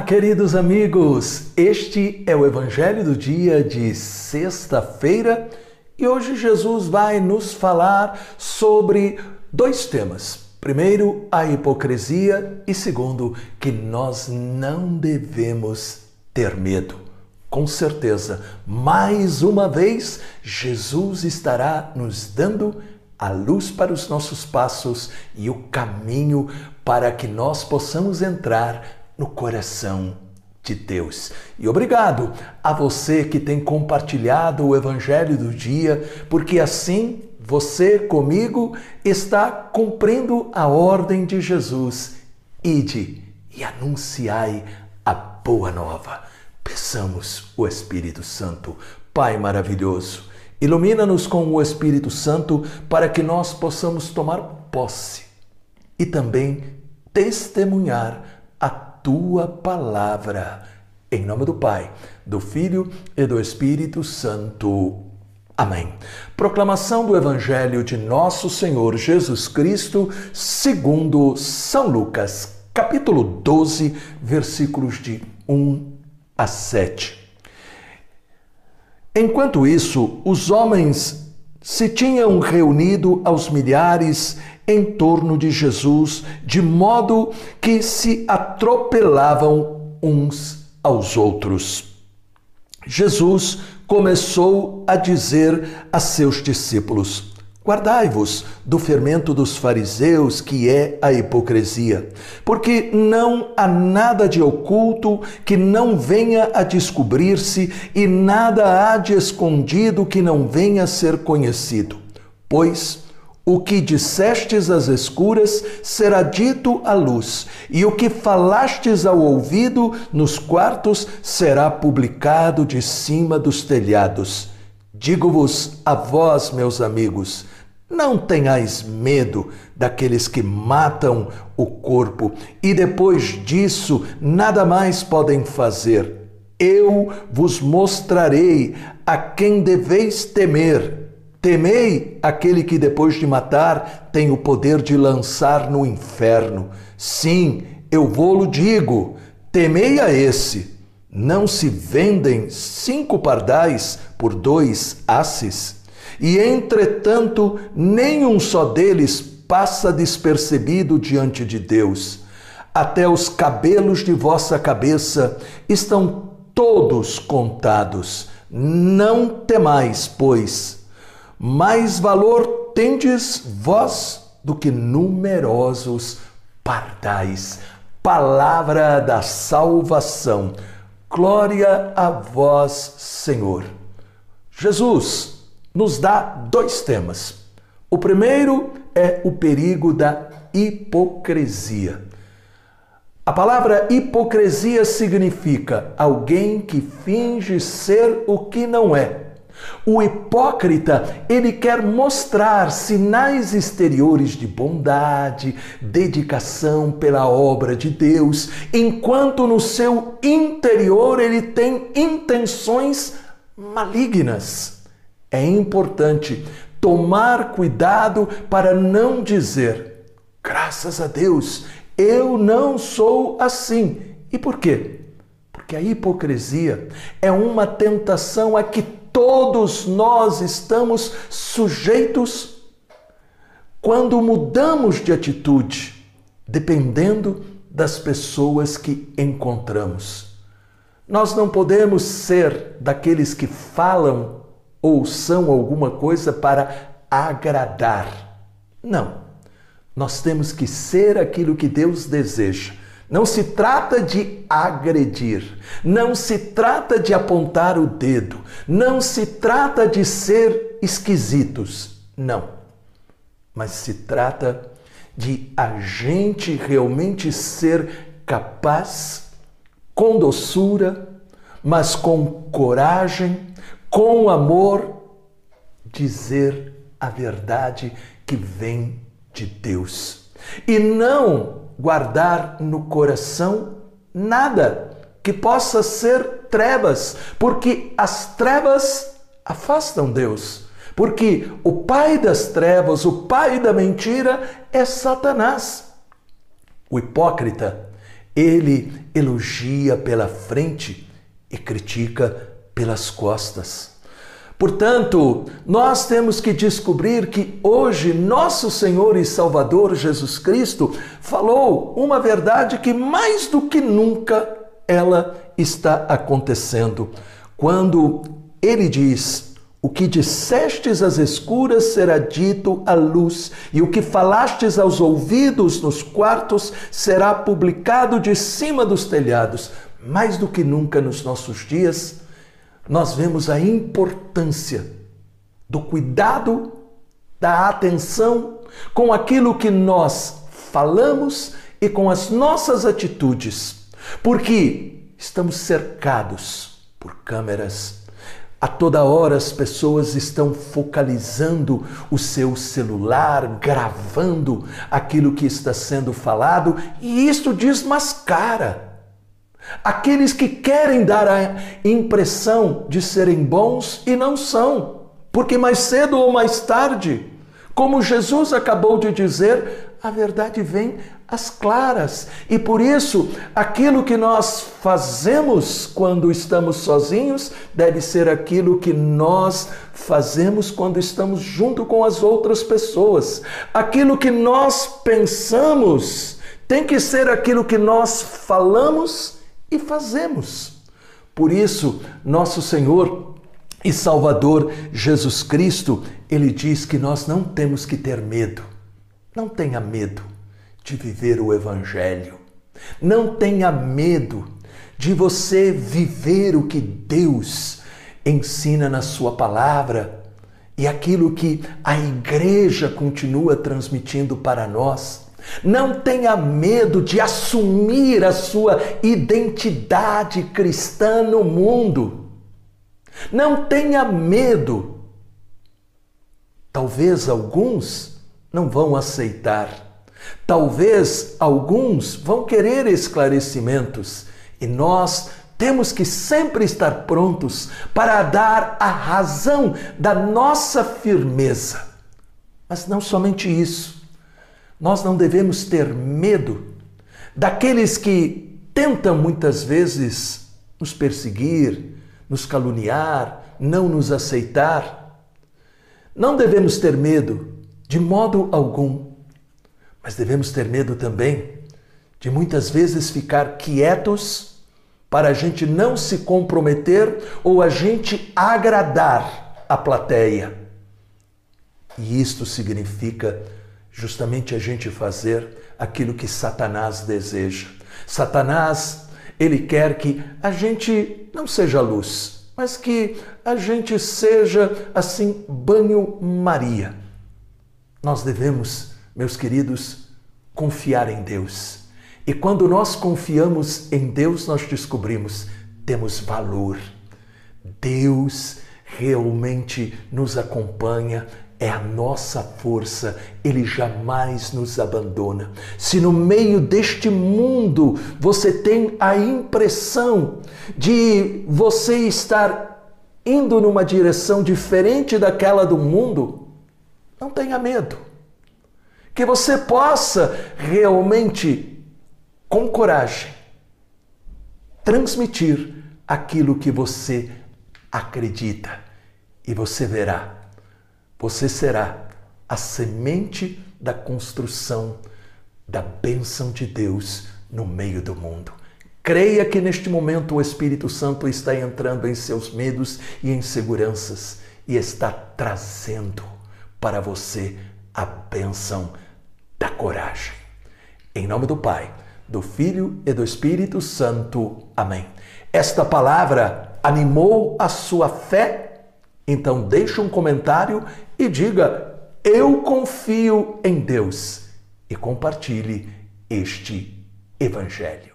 Olá, queridos amigos! Este é o Evangelho do dia de sexta-feira e hoje Jesus vai nos falar sobre dois temas. Primeiro, a hipocrisia e segundo, que nós não devemos ter medo. Com certeza, mais uma vez, Jesus estará nos dando a luz para os nossos passos e o caminho para que nós possamos entrar no coração de Deus. E obrigado a você que tem compartilhado o Evangelho do dia, porque assim você comigo está cumprindo a ordem de Jesus. Ide e anunciai a boa nova. Peçamos o Espírito Santo, Pai maravilhoso. Ilumina-nos com o Espírito Santo para que nós possamos tomar posse e também testemunhar tua palavra. Em nome do Pai, do Filho e do Espírito Santo. Amém. Proclamação do Evangelho de Nosso Senhor Jesus Cristo, segundo São Lucas, capítulo 12, versículos de 1 a 7. Enquanto isso, os homens se tinham reunido aos milhares em torno de Jesus, de modo que se atropelavam uns aos outros. Jesus começou a dizer a seus discípulos: Guardai-vos do fermento dos fariseus, que é a hipocrisia, porque não há nada de oculto que não venha a descobrir-se, e nada há de escondido que não venha a ser conhecido. Pois o que dissestes às escuras será dito à luz, e o que falastes ao ouvido nos quartos será publicado de cima dos telhados. Digo-vos a vós, meus amigos, não tenhais medo daqueles que matam o corpo e depois disso nada mais podem fazer. Eu vos mostrarei a quem deveis temer. Temei aquele que depois de matar tem o poder de lançar no inferno. Sim, eu vou-lo digo, temei a esse. Não se vendem cinco pardais por dois asses? E entretanto, nenhum só deles passa despercebido diante de Deus. Até os cabelos de vossa cabeça estão todos contados. Não temais, pois, mais valor tendes vós do que numerosos pardais. Palavra da salvação. Glória a vós, Senhor. Jesus nos dá dois temas. O primeiro é o perigo da hipocrisia. A palavra hipocrisia significa alguém que finge ser o que não é o hipócrita, ele quer mostrar sinais exteriores de bondade, dedicação pela obra de Deus, enquanto no seu interior ele tem intenções malignas. É importante tomar cuidado para não dizer, graças a Deus, eu não sou assim. E por quê? Porque a hipocrisia é uma tentação a que todos nós estamos sujeitos quando mudamos de atitude, dependendo das pessoas que encontramos. Nós não podemos ser daqueles que falam ou são alguma coisa para agradar. Não. Nós temos que ser aquilo que Deus deseja não se trata de agredir, não se trata de apontar o dedo, não se trata de ser esquisitos, não. Mas se trata de a gente realmente ser capaz, com doçura, mas com coragem, com amor, dizer a verdade que vem de Deus. E não guardar no coração nada que possa ser trevas, porque as trevas afastam Deus. Porque o pai das trevas, o pai da mentira é Satanás. O hipócrita, ele elogia pela frente e critica pelas costas. Portanto, nós temos que descobrir que hoje nosso Senhor e Salvador Jesus Cristo falou uma verdade que mais do que nunca ela está acontecendo. Quando ele diz: O que dissestes às escuras será dito à luz, e o que falastes aos ouvidos nos quartos será publicado de cima dos telhados. Mais do que nunca nos nossos dias, nós vemos a importância do cuidado, da atenção com aquilo que nós falamos e com as nossas atitudes, porque estamos cercados por câmeras. A toda hora as pessoas estão focalizando o seu celular, gravando aquilo que está sendo falado, e isto desmascara Aqueles que querem dar a impressão de serem bons e não são, porque mais cedo ou mais tarde, como Jesus acabou de dizer, a verdade vem às claras. E por isso, aquilo que nós fazemos quando estamos sozinhos deve ser aquilo que nós fazemos quando estamos junto com as outras pessoas. Aquilo que nós pensamos tem que ser aquilo que nós falamos e fazemos. Por isso, nosso Senhor e Salvador Jesus Cristo, ele diz que nós não temos que ter medo. Não tenha medo de viver o Evangelho. Não tenha medo de você viver o que Deus ensina na Sua palavra e aquilo que a igreja continua transmitindo para nós. Não tenha medo de assumir a sua identidade cristã no mundo. Não tenha medo. Talvez alguns não vão aceitar. Talvez alguns vão querer esclarecimentos. E nós temos que sempre estar prontos para dar a razão da nossa firmeza. Mas não somente isso nós não devemos ter medo daqueles que tentam muitas vezes nos perseguir, nos caluniar, não nos aceitar. Não devemos ter medo de modo algum, mas devemos ter medo também de muitas vezes ficar quietos para a gente não se comprometer ou a gente agradar a plateia. E isto significa justamente a gente fazer aquilo que Satanás deseja. Satanás, ele quer que a gente não seja luz, mas que a gente seja assim banho-maria. Nós devemos, meus queridos, confiar em Deus. E quando nós confiamos em Deus, nós descobrimos temos valor. Deus realmente nos acompanha, é a nossa força, ele jamais nos abandona. Se no meio deste mundo você tem a impressão de você estar indo numa direção diferente daquela do mundo, não tenha medo. Que você possa realmente, com coragem, transmitir aquilo que você acredita e você verá você será a semente da construção da bênção de Deus no meio do mundo. Creia que neste momento o Espírito Santo está entrando em seus medos e inseguranças e está trazendo para você a bênção da coragem. Em nome do Pai, do Filho e do Espírito Santo. Amém. Esta palavra animou a sua fé então deixe um comentário e diga: Eu confio em Deus e compartilhe este evangelho.